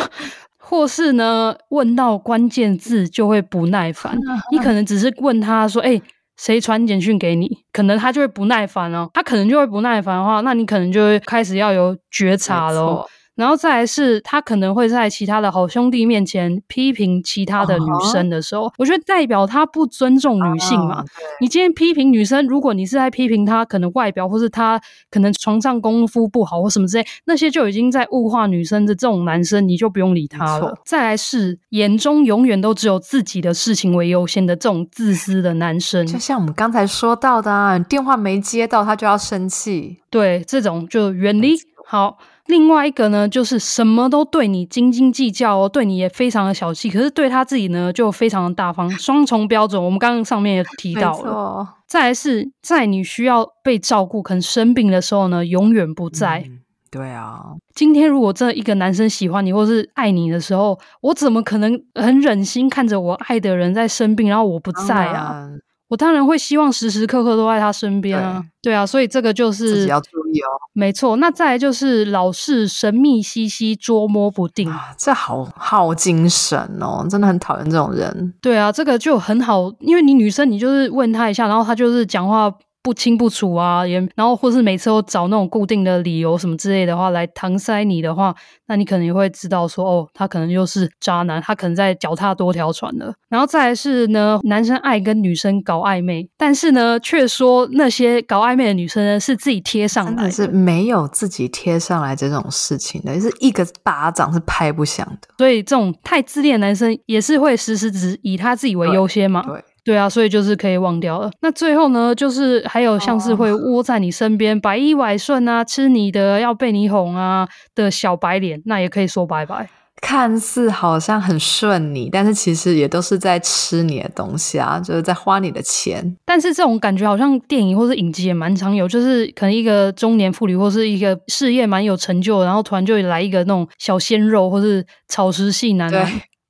或是呢，问到关键字就会不耐烦。你可能只是问他说：“哎、欸，谁传简讯给你？”可能他就会不耐烦哦。他可能就会不耐烦的话，那你可能就会开始要有觉察喽。然后再来是他可能会在其他的好兄弟面前批评其他的女生的时候，uh -huh. 我觉得代表他不尊重女性嘛。Uh -huh. 你今天批评女生，如果你是在批评她可能外表，或是她可能床上功夫不好或什么之类，那些就已经在物化女生的这种男生，你就不用理他了。再来是眼中永远都只有自己的事情为优先的这种自私的男生，就像我们刚才说到的，啊，电话没接到他就要生气，对，这种就远离。好。另外一个呢，就是什么都对你斤斤计较哦，对你也非常的小气，可是对他自己呢，就非常的大方，双重标准。我们刚刚上面也提到了。再来是在你需要被照顾，可能生病的时候呢，永远不在。嗯，对啊。今天如果这一个男生喜欢你或是爱你的时候，我怎么可能很忍心看着我爱的人在生病，然后我不在啊？我当然会希望时时刻刻都在他身边啊，对，对啊，所以这个就是自己要注意哦。没错，那再来就是老是神秘兮兮、捉摸不定，啊、这好耗精神哦，真的很讨厌这种人。对啊，这个就很好，因为你女生，你就是问他一下，然后他就是讲话。不清不楚啊，也然后或是每次都找那种固定的理由什么之类的话来搪塞你的话，那你可能也会知道说，哦，他可能又是渣男，他可能在脚踏多条船了。然后再来是呢，男生爱跟女生搞暧昧，但是呢，却说那些搞暧昧的女生呢是自己贴上来是没有自己贴上来这种事情的，就是一个巴掌是拍不响的。所以这种太自恋的男生也是会时时只以他自己为优先嘛。对。对对啊，所以就是可以忘掉了。那最后呢，就是还有像是会窝在你身边，百依百顺啊，吃你的，要被你哄啊的小白脸，那也可以说拜拜。看似好像很顺你，但是其实也都是在吃你的东西啊，就是在花你的钱。但是这种感觉好像电影或是影集也蛮常有，就是可能一个中年妇女或是一个事业蛮有成就，然后突然就来一个那种小鲜肉或是草食系男男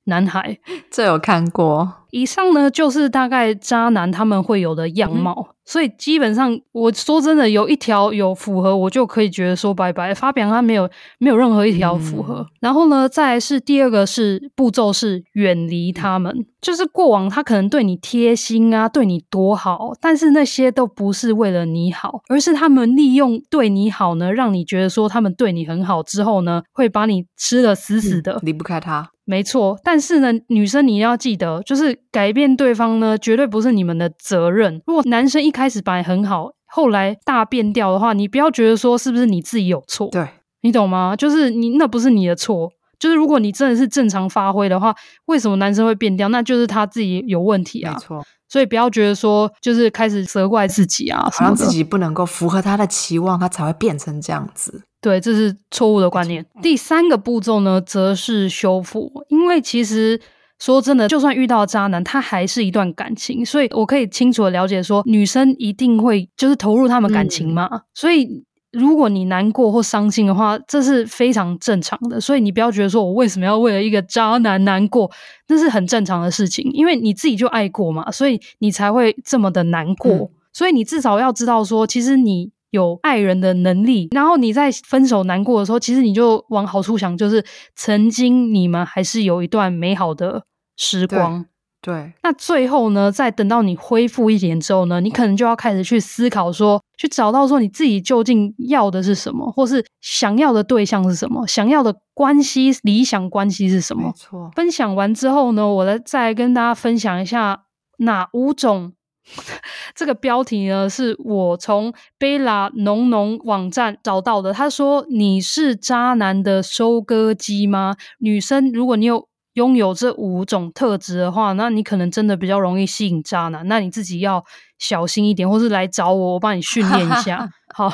男孩。这有看过。以上呢，就是大概渣男他们会有的样貌，嗯、所以基本上我说真的，有一条有符合，我就可以觉得说拜拜。发表他没有没有任何一条符合，嗯、然后呢，再来是第二个是步骤是远离他们，嗯，就是过往他可能对你贴心啊，对你多好，但是那些都不是为了你好，而是他们利用对你好呢，让你觉得说他们对你很好之后呢，会把你吃得死死的，离不开他。没错，但是呢，女生你要记得，就是改变对方呢，绝对不是你们的责任。如果男生一开始本来很好，后来大变调的话，你不要觉得说是不是你自己有错，对，你懂吗？就是你那不是你的错，就是如果你真的是正常发挥的话，为什么男生会变掉？那就是他自己有问题啊。没错。所以不要觉得说，就是开始责怪自己啊，好像自己不能够符合他的期望，他才会变成这样子。对，这是错误的观念。第三个步骤呢，则是修复。因为其实说真的，就算遇到渣男，他还是一段感情，所以我可以清楚的了解说，女生一定会就是投入他们感情嘛，嗯、所以。如果你难过或伤心的话，这是非常正常的，所以你不要觉得说我为什么要为了一个渣男难过，那是很正常的事情，因为你自己就爱过嘛，所以你才会这么的难过。嗯、所以你至少要知道说，其实你有爱人的能力，然后你在分手难过的时候，其实你就往好处想，就是曾经你们还是有一段美好的时光。对，那最后呢，在等到你恢复一点之后呢，你可能就要开始去思考说，去找到说你自己究竟要的是什么，或是想要的对象是什么，想要的关系、理想关系是什么。没错。分享完之后呢，我来再跟大家分享一下哪五种。这个标题呢，是我从贝拉浓浓网站找到的。他说：“你是渣男的收割机吗？女生，如果你有。”拥有这五种特质的话，那你可能真的比较容易吸引渣男。那你自己要小心一点，或是来找我，我帮你训练一下。好，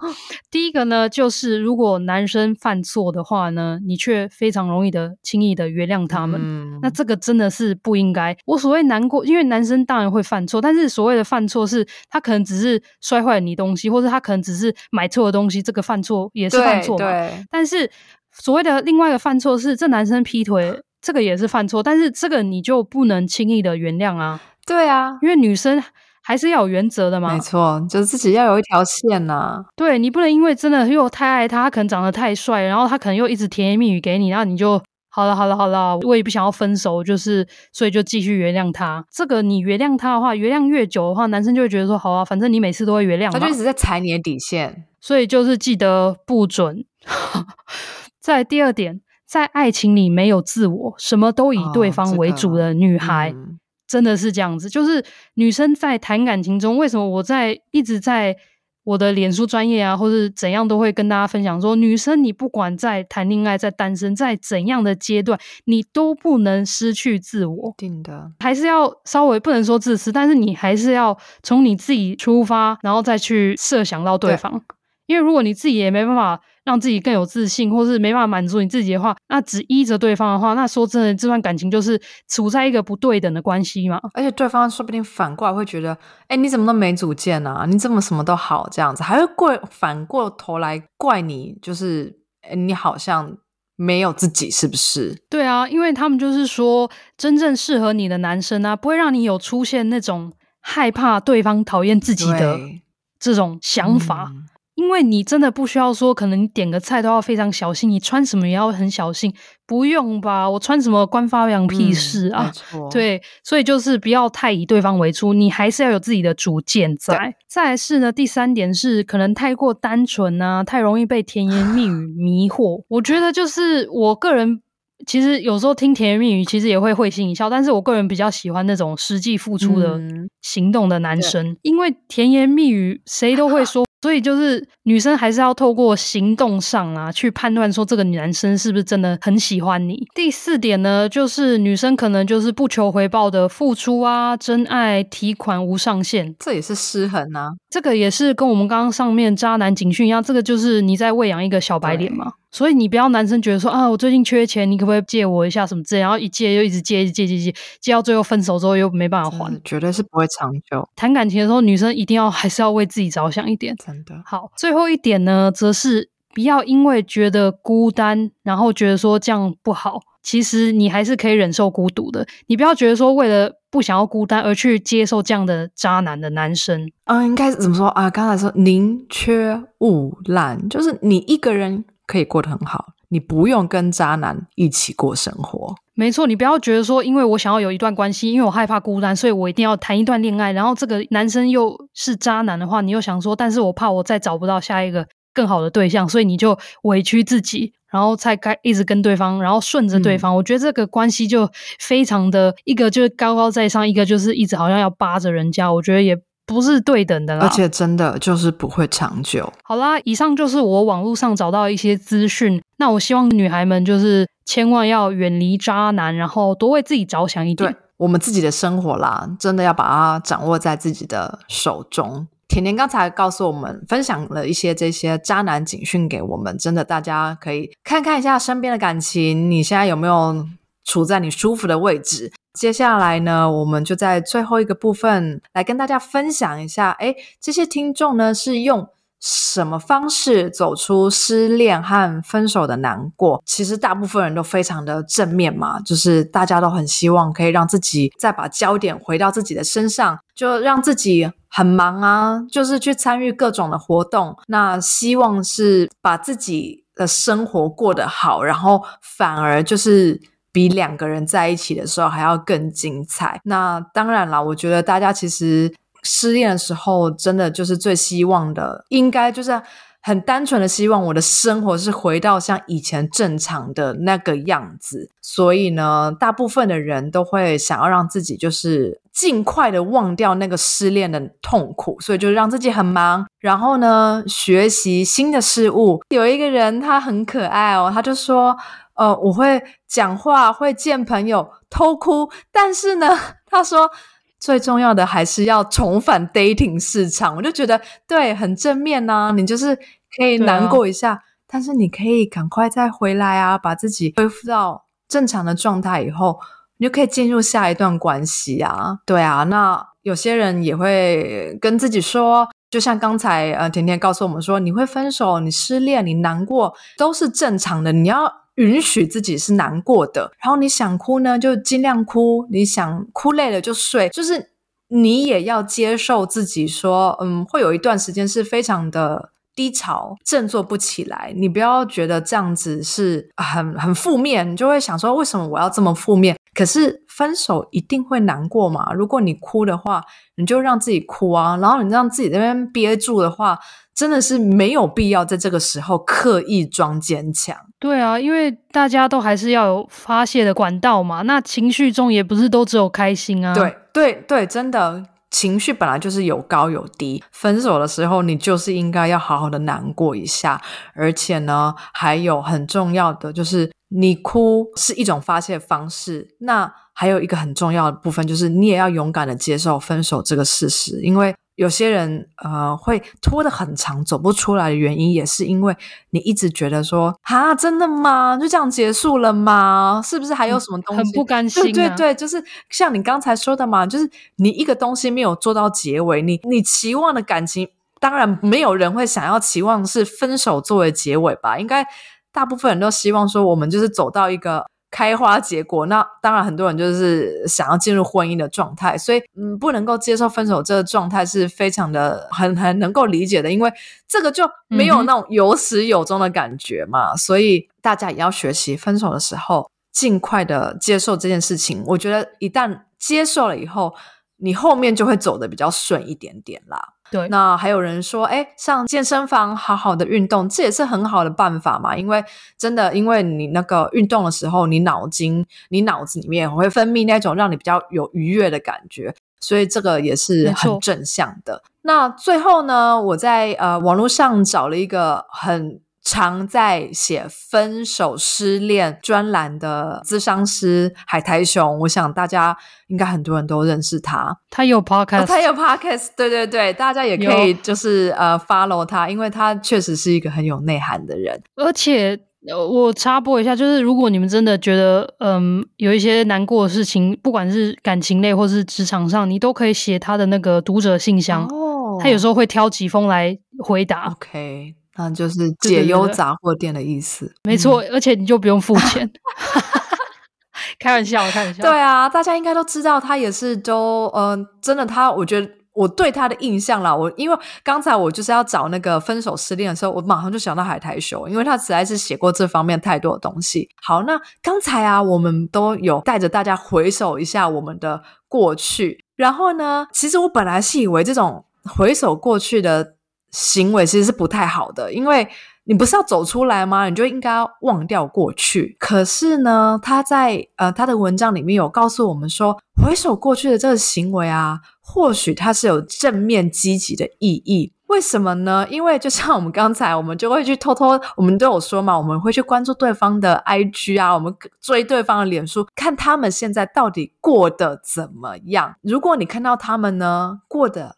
第一个呢，就是如果男生犯错的话呢，你却非常容易的轻易的原谅他们。嗯，那这个真的是不应该。我所谓难过，因为男生当然会犯错，但是所谓的犯错是他可能只是摔坏了你东西，或者他可能只是买错的东西，这个犯错也是犯错嘛。对。但是所谓的另外一个犯错是这男生劈腿。这个也是犯错，但是这个你就不能轻易的原谅啊。对啊，因为女生还是要有原则的嘛。没错，就是自己要有一条线呐、啊。对，你不能因为真的又太爱他，他可能长得太帅，然后他可能又一直甜言蜜语给你，然后你就好了好了好了，我也不想要分手，就是所以就继续原谅他。这个你原谅他的话，原谅越久的话，男生就会觉得说好啊，反正你每次都会原谅，他就一直在踩你的底线，所以就是记得不准。再来第二点，在爱情里没有自我，什么都以对方为主的女孩，哦这个嗯、真的是这样子。就是女生在谈感情中，为什么我在一直在。我的脸书专业啊，或是怎样都会跟大家分享说，女生你不管在谈恋爱、在单身、在怎样的阶段，你都不能失去自我。定的，还是要稍微不能说自私，但是你还是要从你自己出发，然后再去设想到对方。对因为如果你自己也没办法让自己更有自信，或是没办法满足你自己的话，那只依着对方的话，那说真的，这段感情就是处在一个不对等的关系嘛。而且对方说不定反过来会觉得，哎，你怎么都没主见啊？你怎么什么都好这样子，还会怪反过头来怪你，就是你好像没有自己，是不是？对啊，因为他们就是说，真正适合你的男生啊，不会让你有出现那种害怕对方讨厌自己的这种想法。嗯因为你真的不需要说，可能你点个菜都要非常小心，你穿什么也要很小心，不用吧？我穿什么关发羊屁事啊？嗯、对，所以就是不要太以对方为主，你还是要有自己的主见在。再来是呢，第三点是可能太过单纯啊，太容易被甜言蜜语 迷惑。我觉得就是我个人。其实有时候听甜言蜜语，其实也会会心一笑。但是我个人比较喜欢那种实际付出的行动的男生，嗯、因为甜言蜜语谁都会 说，所以就是女生还是要透过行动上啊，去判断说这个男生是不是真的很喜欢你。第四点呢，就是女生可能就是不求回报的付出啊，真爱提款无上限，这也是失衡啊。这个也是跟我们刚刚上面渣男警讯一样，这个就是你在喂养一个小白脸嘛。所以你不要男生觉得说啊，我最近缺钱，你可不可以借我一下什么之类，然后一借又一直借，一直借借借借，借到最后分手之后又没办法还，绝对是不会长久。谈感情的时候，女生一定要还是要为自己着想一点。真的。好，最后一点呢，则是不要因为觉得孤单，然后觉得说这样不好。其实你还是可以忍受孤独的。你不要觉得说为了不想要孤单而去接受这样的渣男的男生。嗯，应该是怎么说啊？刚才说宁缺毋滥，就是你一个人。可以过得很好，你不用跟渣男一起过生活。没错，你不要觉得说，因为我想要有一段关系，因为我害怕孤单，所以我一定要谈一段恋爱。然后这个男生又是渣男的话，你又想说，但是我怕我再找不到下一个更好的对象，所以你就委屈自己，然后才该一直跟对方，然后顺着对方。嗯、我觉得这个关系就非常的一个就是高高在上，一个就是一直好像要扒着人家。我觉得也。不是对等的啦，而且真的就是不会长久。好啦，以上就是我网络上找到一些资讯。那我希望女孩们就是千万要远离渣男，然后多为自己着想一点。对，我们自己的生活啦，真的要把它掌握在自己的手中。甜甜刚才告诉我们，分享了一些这些渣男警讯给我们，真的大家可以看看一下身边的感情，你现在有没有处在你舒服的位置？接下来呢，我们就在最后一个部分来跟大家分享一下，诶，这些听众呢是用什么方式走出失恋和分手的难过？其实大部分人都非常的正面嘛，就是大家都很希望可以让自己再把焦点回到自己的身上，就让自己很忙啊，就是去参与各种的活动，那希望是把自己的生活过得好，然后反而就是。比两个人在一起的时候还要更精彩。那当然啦，我觉得大家其实失恋的时候，真的就是最希望的，应该就是很单纯的希望我的生活是回到像以前正常的那个样子。所以呢，大部分的人都会想要让自己就是尽快的忘掉那个失恋的痛苦，所以就让自己很忙，然后呢，学习新的事物。有一个人他很可爱哦，他就说。呃，我会讲话，会见朋友，偷哭，但是呢，他说最重要的还是要重返 dating 市场。我就觉得对，很正面呐、啊。你就是可以难过一下，啊、但是你可以赶快再回来啊，把自己恢复到正常的状态以后，你就可以进入下一段关系啊。对啊，那有些人也会跟自己说，就像刚才呃甜甜告诉我们说，你会分手，你失恋，你难过都是正常的，你要。允许自己是难过的，然后你想哭呢，就尽量哭；你想哭累了就睡，就是你也要接受自己说，嗯，会有一段时间是非常的低潮，振作不起来。你不要觉得这样子是很很负面，你就会想说，为什么我要这么负面？可是分手一定会难过嘛？如果你哭的话，你就让自己哭啊。然后你让自己在那边憋住的话，真的是没有必要在这个时候刻意装坚强。对啊，因为大家都还是要有发泄的管道嘛。那情绪中也不是都只有开心啊。对对对，真的。情绪本来就是有高有低，分手的时候你就是应该要好好的难过一下，而且呢，还有很重要的就是你哭是一种发泄方式，那还有一个很重要的部分就是你也要勇敢的接受分手这个事实，因为。有些人呃会拖得很长，走不出来的原因，也是因为你一直觉得说啊，真的吗？就这样结束了吗？是不是还有什么东西？很不甘心啊。对对对，就是像你刚才说的嘛，就是你一个东西没有做到结尾，你你期望的感情，当然没有人会想要期望是分手作为结尾吧？应该大部分人都希望说，我们就是走到一个。开花结果，那当然很多人就是想要进入婚姻的状态，所以嗯，不能够接受分手这个状态是非常的很很能够理解的，因为这个就没有那种有始有终的感觉嘛，嗯、所以大家也要学习分手的时候尽快的接受这件事情。我觉得一旦接受了以后，你后面就会走得比较顺一点点啦。对，那还有人说，哎，上健身房好好的运动，这也是很好的办法嘛。因为真的，因为你那个运动的时候，你脑筋、你脑子里面会分泌那种让你比较有愉悦的感觉，所以这个也是很正向的。那最后呢，我在呃网络上找了一个很。常在写分手失恋专栏的咨商师海苔熊，我想大家应该很多人都认识他。他有 podcast，哦，他有 podcast，对对对，大家也可以就是呃 follow 他，因为他确实是一个很有内涵的人。而且我插播一下，就是如果你们真的觉得嗯有一些难过的事情，不管是感情类或是职场上，你都可以写他的那个读者信箱，哦，他有时候会挑几封来回答。OK。那就是解忧杂货店的意思，没错，嗯、而且你就不用付 钱。开玩笑，开玩笑。对啊，大家应该都知道，他也是都，嗯、呃，真的，他，我觉得我对他的印象啦，我因为刚才我就是要找那个分手失恋的时候，我马上就想到海苔熊，因为他实在是写过这方面太多的东西。好，那刚才啊，我们都有带着大家回首一下我们的过去，然后呢，其实我本来是以为这种回首过去的。行为其实是不太好的，因为你不是要走出来吗？你就应该忘掉过去。可是呢，他在呃他的文章里面有告诉我们说，回首过去的这个行为啊，或许它是有正面积极的意义。为什么呢？因为就像我们刚才，我们就会去偷偷，我们都有说嘛，我们会去关注对方的 IG 啊，我们追对方的脸书，看他们现在到底过得怎么样。如果你看到他们呢，过得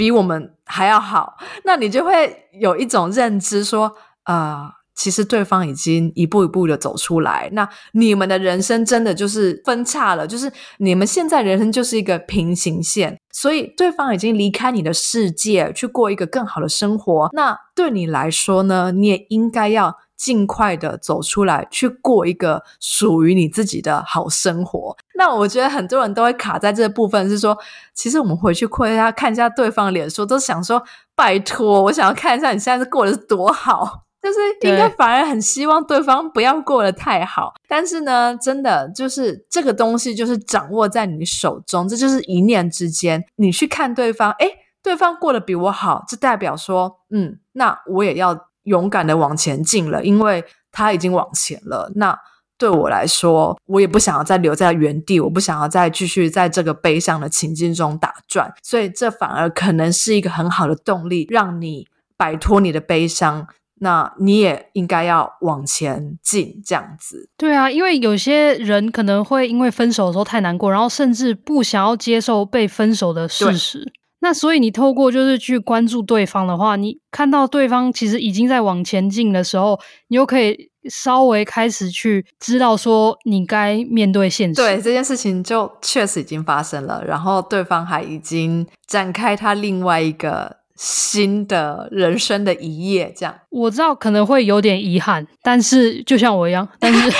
比我们还要好，那你就会有一种认知，说，呃，其实对方已经一步一步的走出来，那你们的人生真的就是分叉了，就是你们现在人生就是一个平行线，所以对方已经离开你的世界，去过一个更好的生活，那对你来说呢，你也应该要。尽快的走出来，去过一个属于你自己的好生活。那我觉得很多人都会卡在这个部分，是说，其实我们回去看一下，看一下对方的脸书，都想说，拜托，我想要看一下你现在是过得是多好，就是应该反而很希望对方不要过得太好。但是呢，真的就是这个东西就是掌握在你手中，这就是一念之间。你去看对方，诶，对方过得比我好，这代表说，嗯，那我也要。勇敢的往前进了，因为他已经往前了。那对我来说，我也不想要再留在原地，我不想要再继续在这个悲伤的情境中打转。所以，这反而可能是一个很好的动力，让你摆脱你的悲伤。那你也应该要往前进，这样子。对啊，因为有些人可能会因为分手的时候太难过，然后甚至不想要接受被分手的事实。那所以你透过就是去关注对方的话，你看到对方其实已经在往前进的时候，你又可以稍微开始去知道说你该面对现实。对，这件事情就确实已经发生了，然后对方还已经展开他另外一个新的人生的一页。这样，我知道可能会有点遗憾，但是就像我一样，但是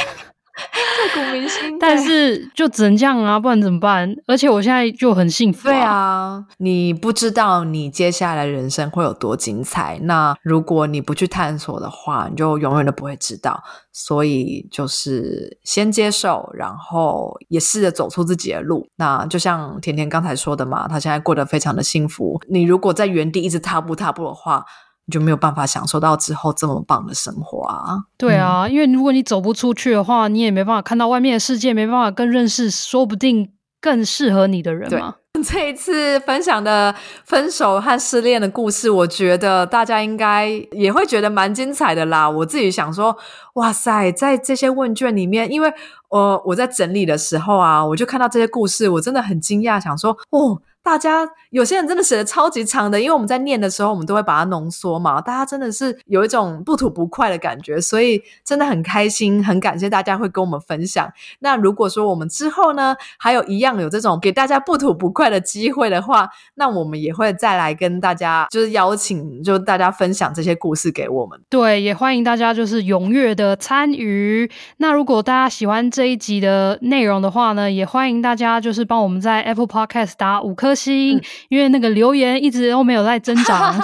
刻骨铭心。但是就只能这样啊，不然怎么办？而且我现在就很幸福。对啊，你不知道你接下来人生会有多精彩。那如果你不去探索的话，你就永远都不会知道。所以就是先接受，然后也试着走出自己的路。那就像甜甜刚才说的嘛，她现在过得非常的幸福。你如果在原地一直踏步踏步的话，你就没有办法享受到之后这么棒的生活啊！对啊，嗯、因为如果你走不出去的话，你也没办法看到外面的世界，没办法更认识说不定更适合你的人嘛。这一次分享的分手和失恋的故事，我觉得大家应该也会觉得蛮精彩的啦。我自己想说，哇塞，在这些问卷里面，因为呃我在整理的时候啊，我就看到这些故事，我真的很惊讶，想说，哦。大家有些人真的写的超级长的，因为我们在念的时候，我们都会把它浓缩嘛。大家真的是有一种不吐不快的感觉，所以真的很开心，很感谢大家会跟我们分享。那如果说我们之后呢，还有一样有这种给大家不吐不快的机会的话，那我们也会再来跟大家就是邀请，就大家分享这些故事给我们。对，也欢迎大家就是踊跃的参与。那如果大家喜欢这一集的内容的话呢，也欢迎大家就是帮我们在 Apple Podcast 打五颗。颗星，嗯、因为那个留言一直都没有在增长，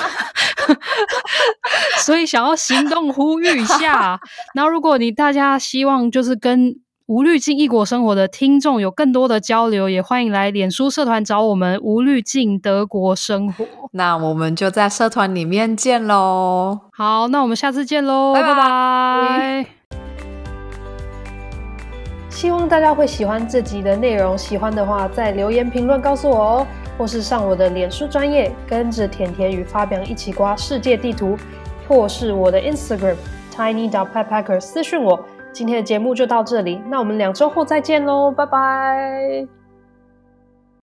所以想要行动呼吁一下。然后，如果你大家希望就是跟无滤镜异国生活的听众有更多的交流，也欢迎来脸书社团找我们无滤镜德国生活。那我们就在社团里面见喽。好，那我们下次见喽，拜拜。拜拜。希望大家会喜欢这集的内容，喜欢的话在留言评论告诉我哦，或是上我的脸书专业，跟着甜甜与发表一起刮世界地图，或是我的 Instagram tiny_dog_petpacker 私讯我。今天的节目就到这里，那我们两周后再见喽，拜拜。